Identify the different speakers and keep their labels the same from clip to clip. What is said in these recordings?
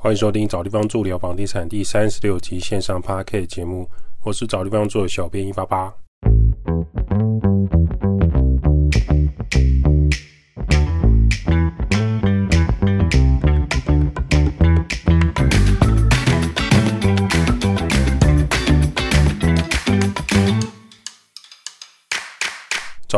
Speaker 1: 欢迎收听找地方住聊房地产第三十六集线上 p a r k 节目，我是找地方住的小编一八八。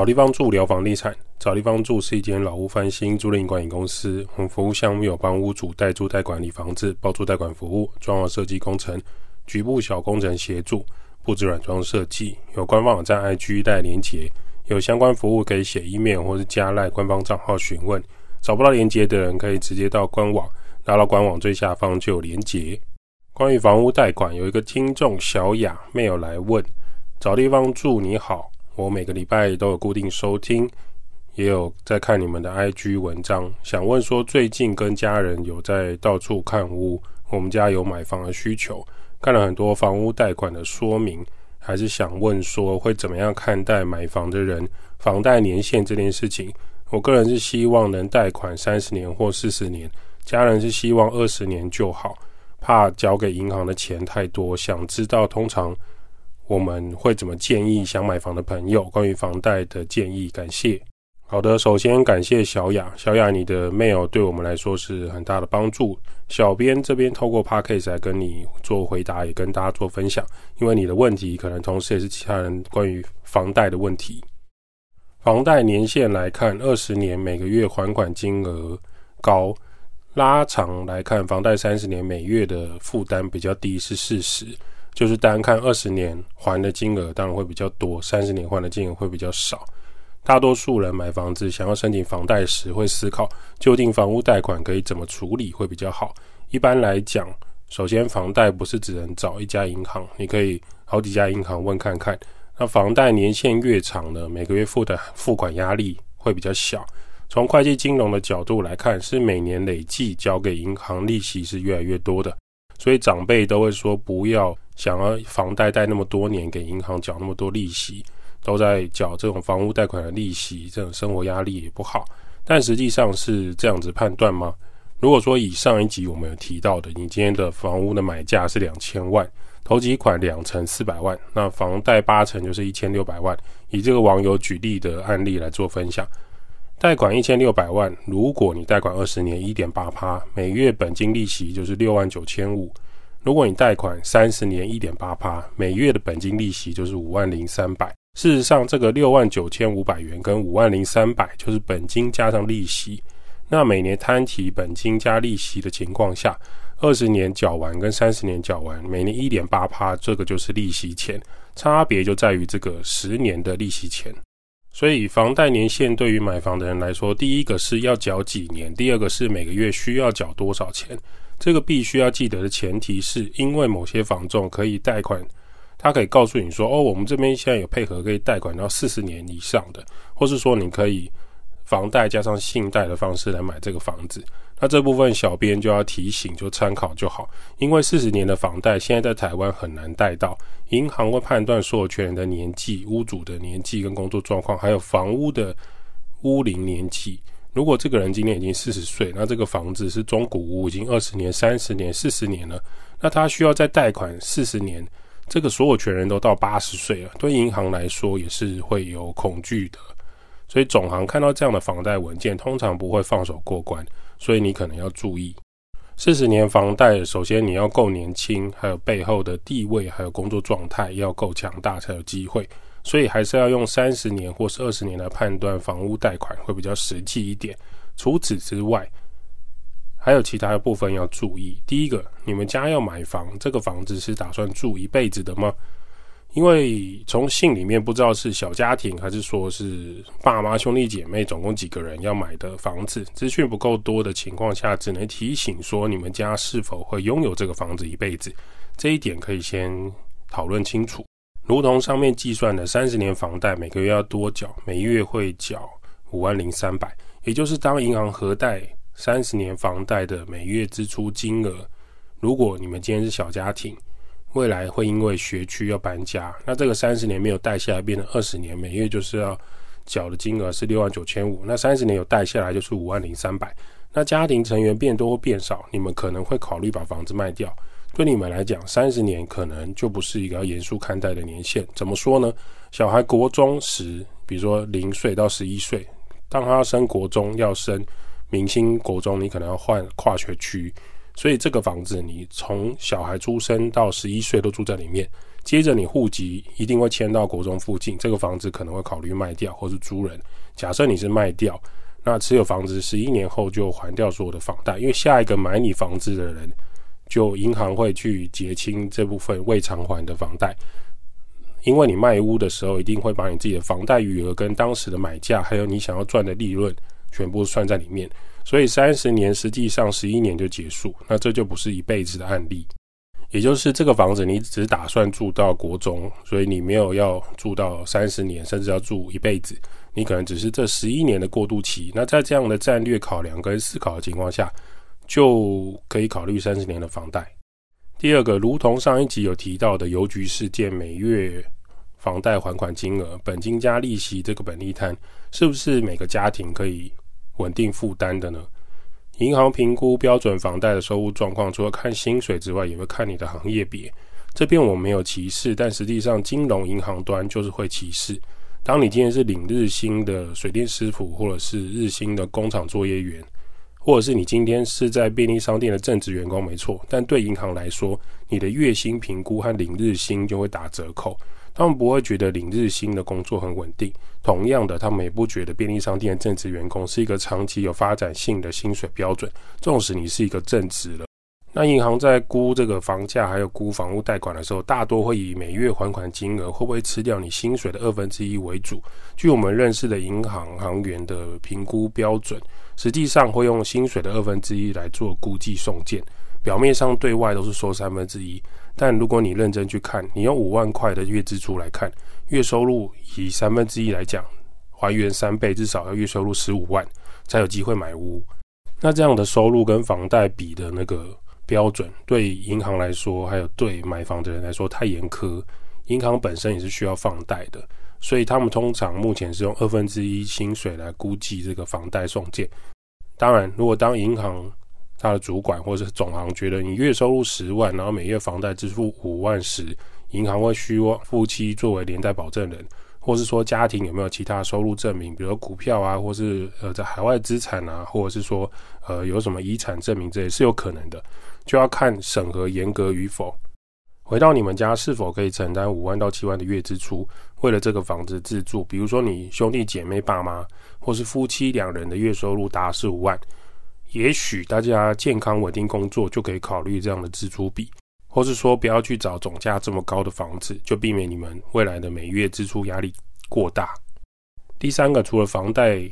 Speaker 1: 找地方住聊房地产，找地方住是一间老屋翻新租赁管理公司。我们服务项目有帮屋主代租代管理房子、包租代管服务、装潢设计工程、局部小工程协助、布置软装设计。有官方网站 IG 带连结，有相关服务可以写 email 或是加赖官方账号询问。找不到连结的人可以直接到官网，拉到官网最下方就有连结。关于房屋贷款，有一个听众小雅没有来问，找地方住你好。我每个礼拜都有固定收听，也有在看你们的 IG 文章。想问说，最近跟家人有在到处看屋，我们家有买房的需求，看了很多房屋贷款的说明，还是想问说，会怎么样看待买房的人房贷年限这件事情？我个人是希望能贷款三十年或四十年，家人是希望二十年就好，怕交给银行的钱太多，想知道通常。我们会怎么建议想买房的朋友关于房贷的建议？感谢。好的，首先感谢小雅，小雅你的 mail 对我们来说是很大的帮助。小编这边透过 p a c k a g e 来跟你做回答，也跟大家做分享。因为你的问题可能同时也是其他人关于房贷的问题。房贷年限来看，二十年每个月还款金额高；拉长来看，房贷三十年每月的负担比较低，是事实。就是单看二十年还的金额当然会比较多，三十年还的金额会比较少。大多数人买房子想要申请房贷时，会思考究竟房屋贷款可以怎么处理会比较好。一般来讲，首先房贷不是只能找一家银行，你可以好几家银行问看看。那房贷年限越长呢，每个月付的付款压力会比较小。从会计金融的角度来看，是每年累计交给银行利息是越来越多的。所以长辈都会说，不要想要房贷贷那么多年，给银行缴那么多利息，都在缴这种房屋贷款的利息，这种生活压力也不好。但实际上是这样子判断吗？如果说以上一集我们有提到的，你今天的房屋的买价是两千万，头几款两成四百万，那房贷八成就是一千六百万。以这个网友举例的案例来做分享。贷款一千六百万，如果你贷款二十年，一点八趴，每月本金利息就是六万九千五。如果你贷款三十年，一点八趴，每月的本金利息就是五万零三百。事实上，这个六万九千五百元跟五万零三百就是本金加上利息。那每年摊提本金加利息的情况下，二十年缴完跟三十年缴完，每年一点八趴，这个就是利息钱。差别就在于这个十年的利息钱。所以，房贷年限对于买房的人来说，第一个是要缴几年，第二个是每个月需要缴多少钱。这个必须要记得的前提是，因为某些房仲可以贷款，他可以告诉你说：“哦，我们这边现在有配合可以贷款到四十年以上的，或是说你可以房贷加上信贷的方式来买这个房子。”那这部分小编就要提醒，就参考就好，因为四十年的房贷现在在台湾很难贷到，银行会判断所有权人的年纪、屋主的年纪跟工作状况，还有房屋的屋龄年纪。如果这个人今年已经四十岁，那这个房子是中古屋，已经二十年、三十年、四十年了，那他需要再贷款四十年，这个所有权人都到八十岁了，对银行来说也是会有恐惧的。所以总行看到这样的房贷文件，通常不会放手过关。所以你可能要注意，四十年房贷，首先你要够年轻，还有背后的地位，还有工作状态要够强大才有机会。所以还是要用三十年或是二十年来判断房屋贷款会比较实际一点。除此之外，还有其他的部分要注意。第一个，你们家要买房，这个房子是打算住一辈子的吗？因为从信里面不知道是小家庭还是说是爸妈兄弟姐妹总共几个人要买的房子，资讯不够多的情况下，只能提醒说你们家是否会拥有这个房子一辈子，这一点可以先讨论清楚。如同上面计算的三十年房贷，每个月要多缴，每月会缴五万零三百，也就是当银行核贷三十年房贷的每月支出金额，如果你们今天是小家庭。未来会因为学区要搬家，那这个三十年没有贷下来，变成二十年，每月就是要缴的金额是六万九千五。那三十年有贷下来就是五万零三百。那家庭成员变多或变少，你们可能会考虑把房子卖掉。对你们来讲，三十年可能就不是一个要严肃看待的年限。怎么说呢？小孩国中时，比如说零岁到十一岁，当他要升国中要升明星国中，你可能要换跨学区，所以这个房子你从小孩出生到十一岁都住在里面。接着你户籍一定会迁到国中附近，这个房子可能会考虑卖掉或是租人。假设你是卖掉，那持有房子十一年后就还掉所有的房贷，因为下一个买你房子的人。就银行会去结清这部分未偿还的房贷，因为你卖屋的时候一定会把你自己的房贷余额跟当时的买价，还有你想要赚的利润全部算在里面，所以三十年实际上十一年就结束，那这就不是一辈子的案例，也就是这个房子你只打算住到国中，所以你没有要住到三十年，甚至要住一辈子，你可能只是这十一年的过渡期。那在这样的战略考量跟思考的情况下。就可以考虑三十年的房贷。第二个，如同上一集有提到的邮局事件，每月房贷还款金额、本金加利息这个本利摊，是不是每个家庭可以稳定负担的呢？银行评估标准房贷的收入状况，除了看薪水之外，也会看你的行业别。这边我没有歧视，但实际上金融银行端就是会歧视。当你今天是领日薪的水电师傅，或者是日薪的工厂作业员。或者是你今天是在便利商店的正职员工，没错，但对银行来说，你的月薪评估和领日薪就会打折扣。他们不会觉得领日薪的工作很稳定，同样的，他们也不觉得便利商店的正职员工是一个长期有发展性的薪水标准。纵使你是一个正职了，那银行在估这个房价还有估房屋贷款的时候，大多会以每月还款金额会不会吃掉你薪水的二分之一为主。据我们认识的银行行员的评估标准。实际上会用薪水的二分之一来做估计送件，表面上对外都是说三分之一，但如果你认真去看，你用五万块的月支出来看，月收入以三分之一来讲，还原三倍，至少要月收入十五万才有机会买屋。那这样的收入跟房贷比的那个标准，对银行来说，还有对买房的人来说太严苛，银行本身也是需要放贷的。所以他们通常目前是用二分之一薪水来估计这个房贷送件。当然，如果当银行他的主管或者是总行觉得你月收入十万，然后每月房贷支付五万时，银行会需要夫妻作为连带保证人，或是说家庭有没有其他收入证明，比如股票啊，或是呃在海外资产啊，或者是说呃有什么遗产证明，这也是有可能的，就要看审核严格与否。回到你们家是否可以承担五万到七万的月支出？为了这个房子自住，比如说你兄弟姐妹、爸妈，或是夫妻两人的月收入达四五万，也许大家健康稳定工作就可以考虑这样的支出比，或是说不要去找总价这么高的房子，就避免你们未来的每月支出压力过大。第三个，除了房贷。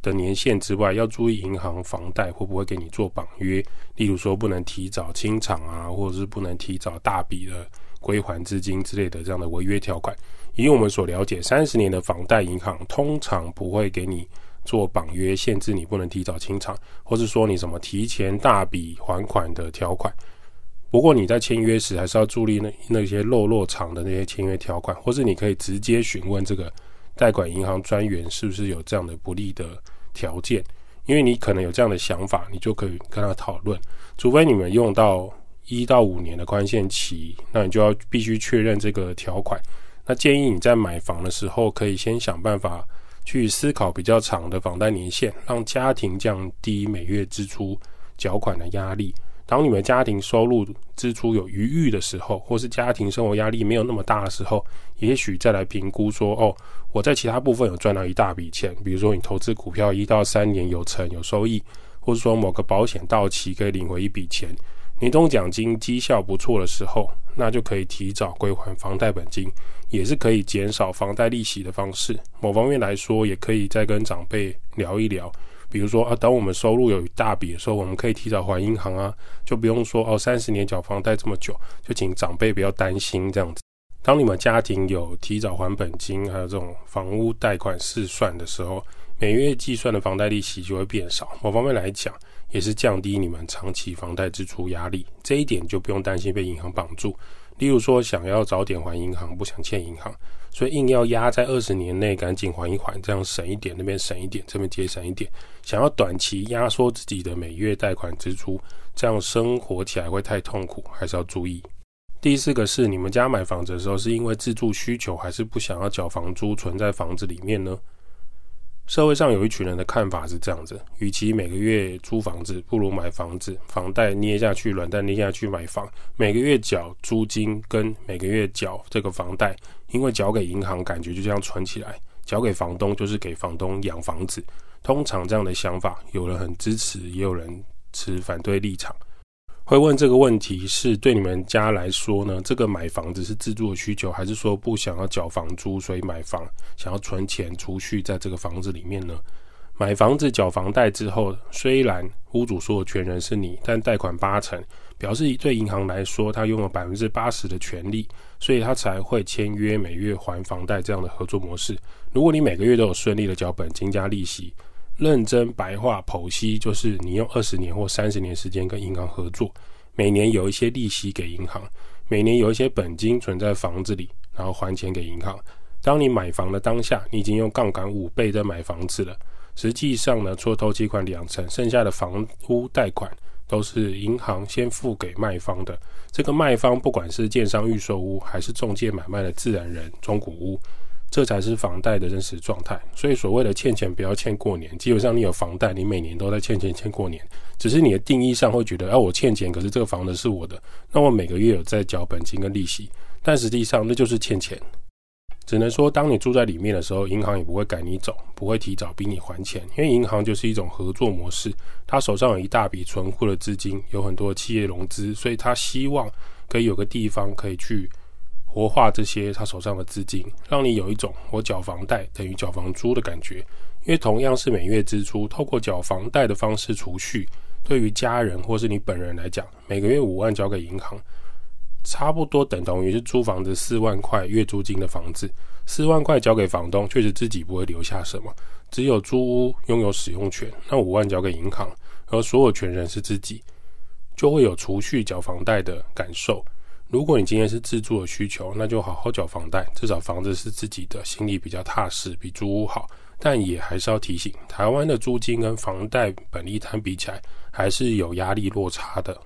Speaker 1: 的年限之外，要注意银行房贷会不会给你做绑约，例如说不能提早清偿啊，或者是不能提早大笔的归还资金之类的这样的违约条款。以我们所了解，三十年的房贷银行通常不会给你做绑约，限制你不能提早清偿，或是说你什么提前大笔还款的条款。不过你在签约时还是要注意那那些漏落场的那些签约条款，或是你可以直接询问这个。贷款银行专员是不是有这样的不利的条件？因为你可能有这样的想法，你就可以跟他讨论。除非你们用到一到五年的宽限期，那你就要必须确认这个条款。那建议你在买房的时候，可以先想办法去思考比较长的房贷年限，让家庭降低每月支出缴款的压力。当你们家庭收入支出有余裕的时候，或是家庭生活压力没有那么大的时候，也许再来评估说，哦，我在其他部分有赚到一大笔钱，比如说你投资股票一到三年有成有收益，或者说某个保险到期可以领回一笔钱，年终奖金绩效不错的时候，那就可以提早归还房贷本金，也是可以减少房贷利息的方式。某方面来说，也可以再跟长辈聊一聊。比如说啊，当我们收入有一大笔的时候，我们可以提早还银行啊，就不用说哦，三十年缴房贷这么久，就请长辈不要担心这样子。当你们家庭有提早还本金，还有这种房屋贷款试算的时候，每月计算的房贷利息就会变少。某方面来讲，也是降低你们长期房贷支出压力。这一点就不用担心被银行绑住。例如说，想要早点还银行，不想欠银行，所以硬要压在二十年内赶紧还一还，这样省一点，那边省一点，这边节省一点。想要短期压缩自己的每月贷款支出，这样生活起来会太痛苦，还是要注意。第四个是，你们家买房子的时候，是因为自住需求，还是不想要缴房租存在房子里面呢？社会上有一群人的看法是这样子：，与其每个月租房子，不如买房子，房贷捏下去，软蛋捏下去买房，每个月缴租金跟每个月缴这个房贷，因为缴给银行感觉就这样存起来，缴给房东就是给房东养房子。通常这样的想法，有人很支持，也有人持反对立场。会问这个问题是对你们家来说呢？这个买房子是自住的需求，还是说不想要缴房租，所以买房想要存钱储蓄在这个房子里面呢？买房子缴房贷之后，虽然屋主所有权人是你，但贷款八成，表示对银行来说，他拥有百分之八十的权利，所以他才会签约每月还房贷这样的合作模式。如果你每个月都有顺利的缴本金加利息。认真白话剖析，就是你用二十年或三十年时间跟银行合作，每年有一些利息给银行，每年有一些本金存在房子里，然后还钱给银行。当你买房的当下，你已经用杠杆五倍在买房子了。实际上呢，除了头期款两成，剩下的房屋贷款都是银行先付给卖方的。这个卖方不管是建商预售屋，还是中介买卖的自然人中古屋。这才是房贷的真实状态，所以所谓的欠钱不要欠过年。基本上你有房贷，你每年都在欠钱欠过年，只是你的定义上会觉得，啊，我欠钱，可是这个房子是我的，那我每个月有在缴本金跟利息，但实际上那就是欠钱。只能说，当你住在里面的时候，银行也不会赶你走，不会提早逼你还钱，因为银行就是一种合作模式，他手上有一大笔存户的资金，有很多企业融资，所以他希望可以有个地方可以去。活化这些他手上的资金，让你有一种我缴房贷等于缴房租的感觉。因为同样是每月支出，透过缴房贷的方式储蓄，对于家人或是你本人来讲，每个月五万交给银行，差不多等同于是租房子四万块月租金的房子。四万块交给房东，确实自己不会留下什么，只有租屋拥有使用权。那五万交给银行，而所有权人是自己，就会有储蓄缴房贷的感受。如果你今天是自住的需求，那就好好缴房贷，至少房子是自己的，心里比较踏实，比租屋好。但也还是要提醒，台湾的租金跟房贷本利摊比起来，还是有压力落差的。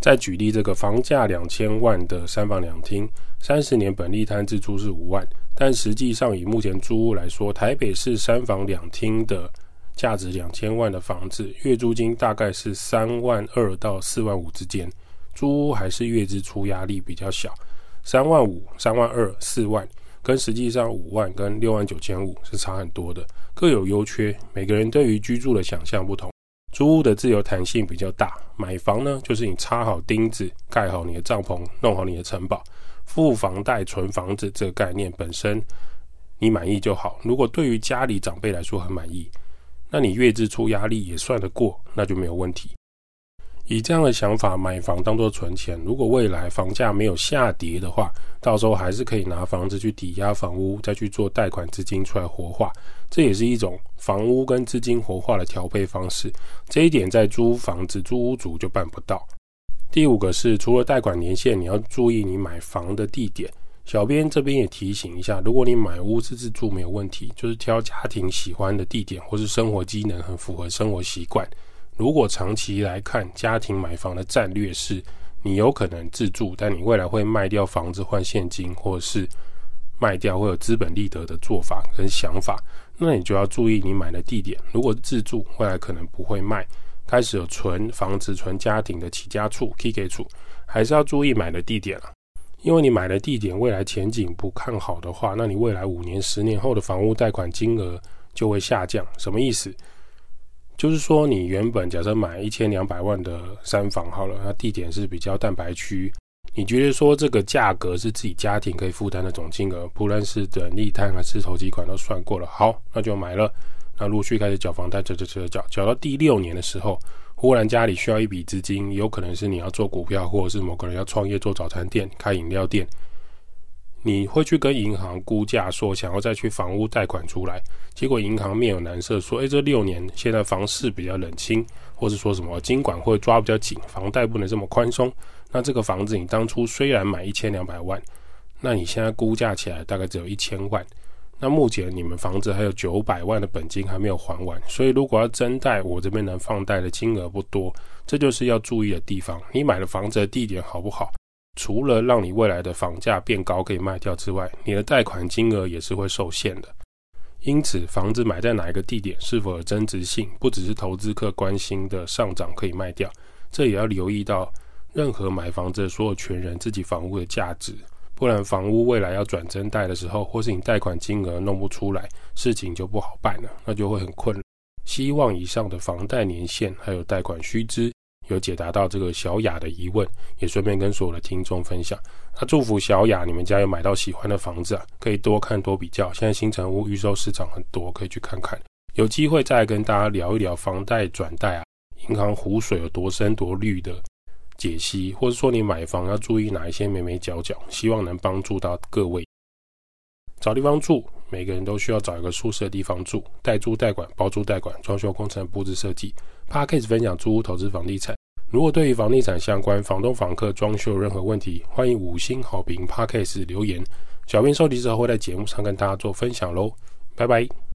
Speaker 1: 再举例，这个房价两千万的三房两厅，三十年本利摊自住是五万，但实际上以目前租屋来说，台北市三房两厅的价值两千万的房子，月租金大概是三万二到四万五之间。租屋还是月支出压力比较小，三万五、三万二、四万，跟实际上五万跟六万九千五是差很多的，各有优缺。每个人对于居住的想象不同，租屋的自由弹性比较大，买房呢就是你插好钉子，盖好你的帐篷，弄好你的城堡，付房贷存房子这个概念本身你满意就好。如果对于家里长辈来说很满意，那你月支出压力也算得过，那就没有问题。以这样的想法买房当做存钱，如果未来房价没有下跌的话，到时候还是可以拿房子去抵押房屋，再去做贷款资金出来活化，这也是一种房屋跟资金活化的调配方式。这一点在租房子租屋主就办不到。第五个是，除了贷款年限，你要注意你买房的地点。小编这边也提醒一下，如果你买屋自自住没有问题，就是挑家庭喜欢的地点，或是生活机能很符合生活习惯。如果长期来看，家庭买房的战略是，你有可能自住，但你未来会卖掉房子换现金，或者是卖掉会有资本利得的做法跟想法，那你就要注意你买的地点。如果自住，未来可能不会卖，开始有存房子、存家庭的起家处、K K 处，还是要注意买的地点了。因为你买的地点未来前景不看好的话，那你未来五年、十年后的房屋贷款金额就会下降。什么意思？就是说，你原本假设买一千两百万的三房好了，那地点是比较蛋白区，你觉得说这个价格是自己家庭可以负担的总金额，不论是等利摊还是投机款都算过了，好，那就买了。那陆续开始缴房贷，缴缴缴缴，缴到第六年的时候，忽然家里需要一笔资金，有可能是你要做股票，或者是某个人要创业做早餐店、开饮料店，你会去跟银行估价说想要再去房屋贷款出来，结果银行面有难色，说：“诶，这六年现在房市比较冷清，或是说什么金管会抓比较紧，房贷不能这么宽松。”那这个房子你当初虽然买一千两百万，那你现在估价起来大概只有一千万。那目前你们房子还有九百万的本金还没有还完，所以如果要增贷，我这边能放贷的金额不多，这就是要注意的地方。你买的房子的地点好不好？除了让你未来的房价变高可以卖掉之外，你的贷款金额也是会受限的。因此，房子买在哪一个地点，是否有增值性，不只是投资客关心的上涨可以卖掉，这也要留意到任何买房子的所有权人自己房屋的价值。不然，房屋未来要转增贷的时候，或是你贷款金额弄不出来，事情就不好办了，那就会很困难。希望以上的房贷年限还有贷款须知。有解答到这个小雅的疑问，也顺便跟所有的听众分享。那祝福小雅，你们家有买到喜欢的房子啊，可以多看多比较。现在新城屋预售市场很多，可以去看看。有机会再跟大家聊一聊房贷转贷啊，银行湖水有多深多绿的解析，或者说你买房要注意哪一些眉眉角角，希望能帮助到各位。找地方住，每个人都需要找一个舒适的地方住。代租代管、包租代管、装修工程、布置设计。p a r k a s 分享租屋投资房地产。如果对于房地产相关、房东、房客装修有任何问题，欢迎五星好评 p a r k a s 留言，小编收集之后会在节目上跟大家做分享喽。拜拜。